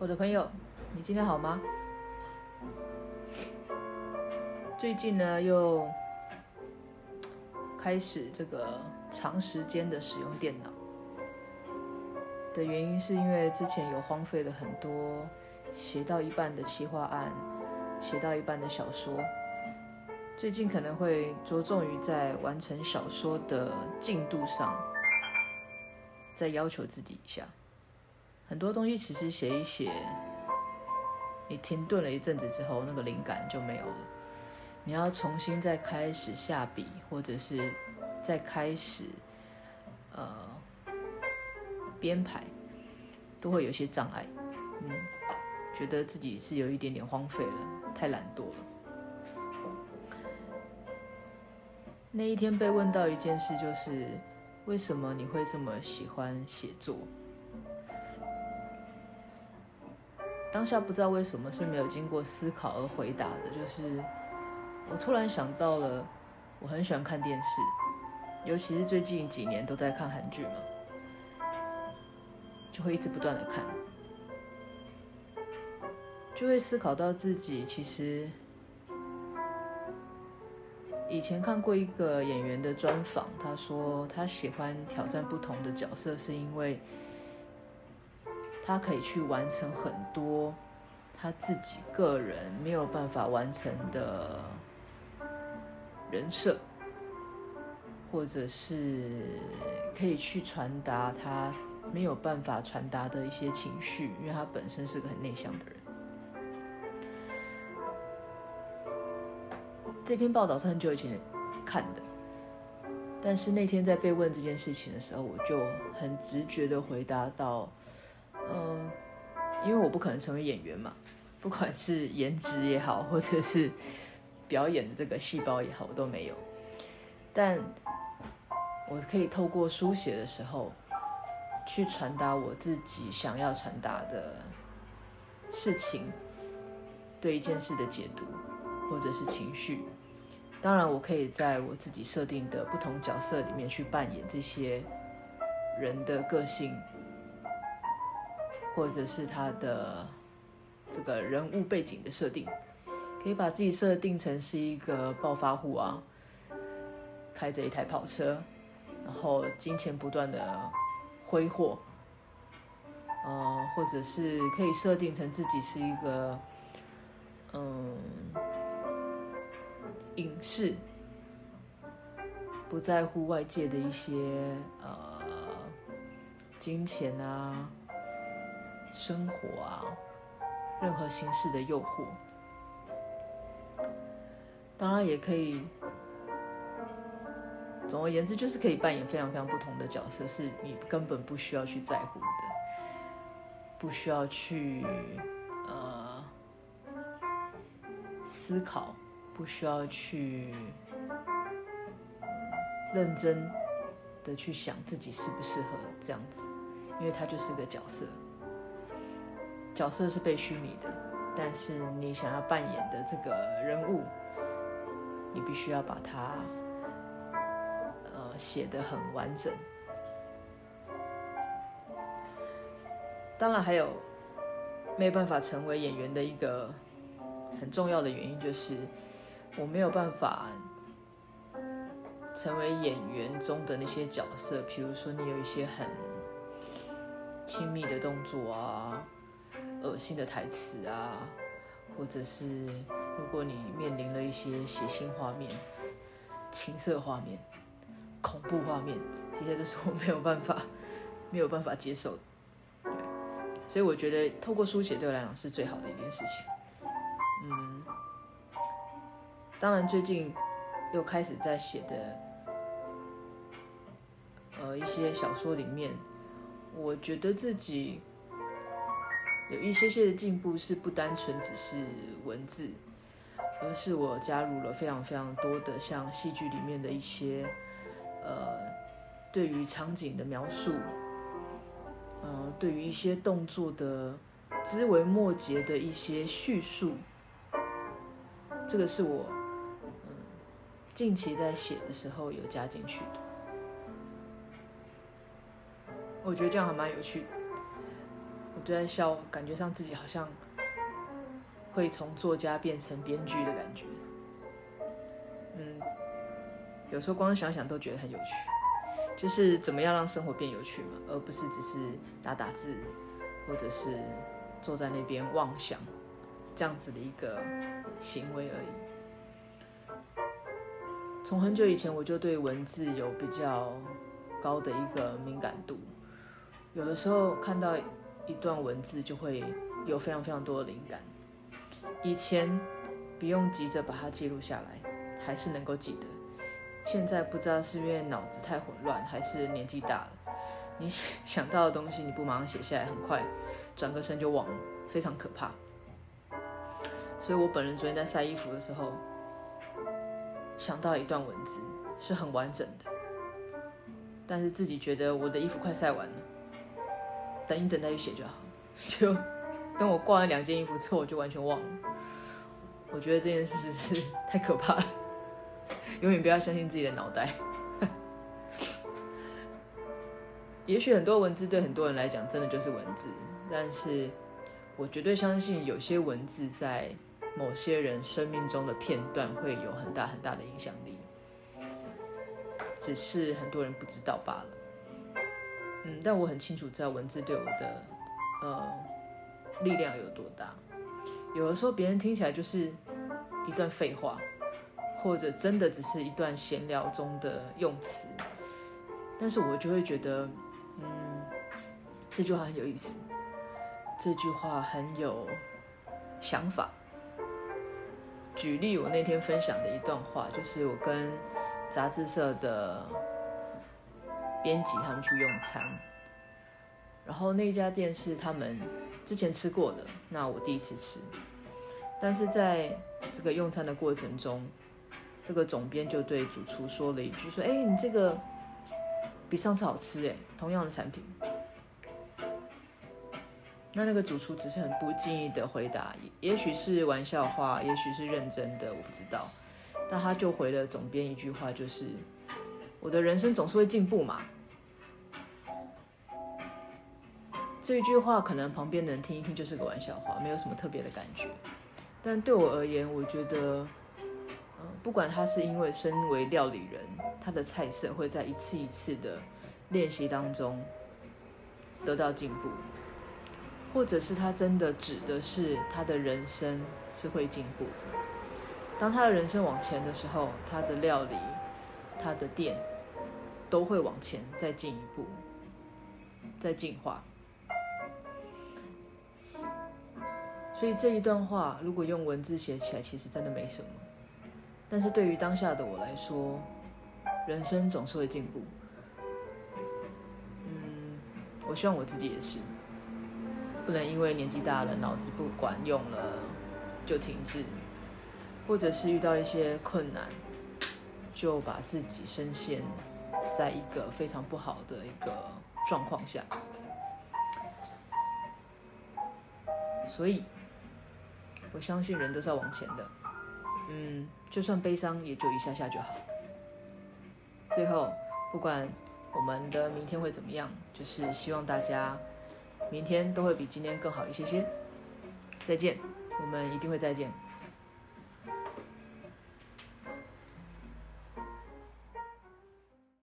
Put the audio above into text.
我的朋友，你今天好吗？最近呢，又开始这个长时间的使用电脑的原因，是因为之前有荒废了很多写到一半的企划案，写到一半的小说。最近可能会着重于在完成小说的进度上，再要求自己一下。很多东西其实写一写，你停顿了一阵子之后，那个灵感就没有了。你要重新再开始下笔，或者是再开始呃编排，都会有些障碍。嗯，觉得自己是有一点点荒废了，太懒惰了。那一天被问到一件事，就是为什么你会这么喜欢写作？当下不知道为什么是没有经过思考而回答的，就是我突然想到了，我很喜欢看电视，尤其是最近几年都在看韩剧嘛，就会一直不断的看，就会思考到自己其实以前看过一个演员的专访，他说他喜欢挑战不同的角色，是因为。他可以去完成很多他自己个人没有办法完成的人设，或者是可以去传达他没有办法传达的一些情绪，因为他本身是个很内向的人。这篇报道是很久以前看的，但是那天在被问这件事情的时候，我就很直觉的回答到。嗯，因为我不可能成为演员嘛，不管是颜值也好，或者是表演的这个细胞也好，我都没有。但我可以透过书写的时候，去传达我自己想要传达的事情，对一件事的解读，或者是情绪。当然，我可以在我自己设定的不同角色里面去扮演这些人的个性。或者是他的这个人物背景的设定，可以把自己设定成是一个暴发户啊，开着一台跑车，然后金钱不断的挥霍，呃，或者是可以设定成自己是一个嗯隐士，不在乎外界的一些呃金钱啊。生活啊，任何形式的诱惑，当然也可以。总而言之，就是可以扮演非常非常不同的角色，是你根本不需要去在乎的，不需要去呃思考，不需要去认真的去想自己适不适合这样子，因为它就是个角色。角色是被虚拟的，但是你想要扮演的这个人物，你必须要把它呃写得很完整。当然，还有没有办法成为演员的一个很重要的原因，就是我没有办法成为演员中的那些角色，比如说你有一些很亲密的动作啊。恶心的台词啊，或者是如果你面临了一些血腥画面、情色画面、恐怖画面，这些都是我没有办法、没有办法接受的。对，所以我觉得透过书写对我来讲是最好的一件事情。嗯，当然最近又开始在写的，呃，一些小说里面，我觉得自己。有一些些的进步是不单纯只是文字，而是我加入了非常非常多的像戏剧里面的一些，呃，对于场景的描述，呃，对于一些动作的枝微末节的一些叙述，这个是我近期在写的时候有加进去的，我觉得这样还蛮有趣的。我就在笑，感觉上自己好像会从作家变成编剧的感觉。嗯，有时候光想想都觉得很有趣，就是怎么样让生活变有趣嘛，而不是只是打打字，或者是坐在那边妄想这样子的一个行为而已。从很久以前我就对文字有比较高的一个敏感度，有的时候看到一段文字就会有非常非常多的灵感。以前不用急着把它记录下来，还是能够记得。现在不知道是因为脑子太混乱，还是年纪大了，你想到的东西你不马上写下来，很快转个身就忘了，非常可怕。所以我本人昨天在晒衣服的时候，想到一段文字是很完整的，但是自己觉得我的衣服快晒完了，等一等再去写就好。就等我挂了两件衣服之后，我就完全忘了。我觉得这件事是太可怕了。永远不要相信自己的脑袋。也许很多文字对很多人来讲真的就是文字，但是我绝对相信有些文字在某些人生命中的片段会有很大很大的影响力，只是很多人不知道罢了。嗯，但我很清楚知道文字对我的呃力量有多大。有的时候别人听起来就是一段废话。或者真的只是一段闲聊中的用词，但是我就会觉得，嗯，这句话很有意思，这句话很有想法。举例，我那天分享的一段话，就是我跟杂志社的编辑他们去用餐，然后那家店是他们之前吃过的，那我第一次吃，但是在这个用餐的过程中。这个总编就对主厨说了一句：“说，哎，你这个比上次好吃，哎，同样的产品。”那那个主厨只是很不经意的回答，也许是玩笑话，也许是认真的，我不知道。但他就回了总编一句话，就是：“我的人生总是会进步嘛。”这一句话可能旁边人听一听就是个玩笑话，没有什么特别的感觉。但对我而言，我觉得。不管他是因为身为料理人，他的菜色会在一次一次的练习当中得到进步，或者是他真的指的是他的人生是会进步的。当他的人生往前的时候，他的料理、他的店都会往前再进一步，再进化。所以这一段话如果用文字写起来，其实真的没什么。但是对于当下的我来说，人生总是会进步。嗯，我希望我自己也是，不能因为年纪大了，脑子不管用了就停滞，或者是遇到一些困难，就把自己深陷在一个非常不好的一个状况下。所以，我相信人都是要往前的。嗯。就算悲伤，也就一下下就好。最后，不管我们的明天会怎么样，就是希望大家明天都会比今天更好一些些。再见，我们一定会再见。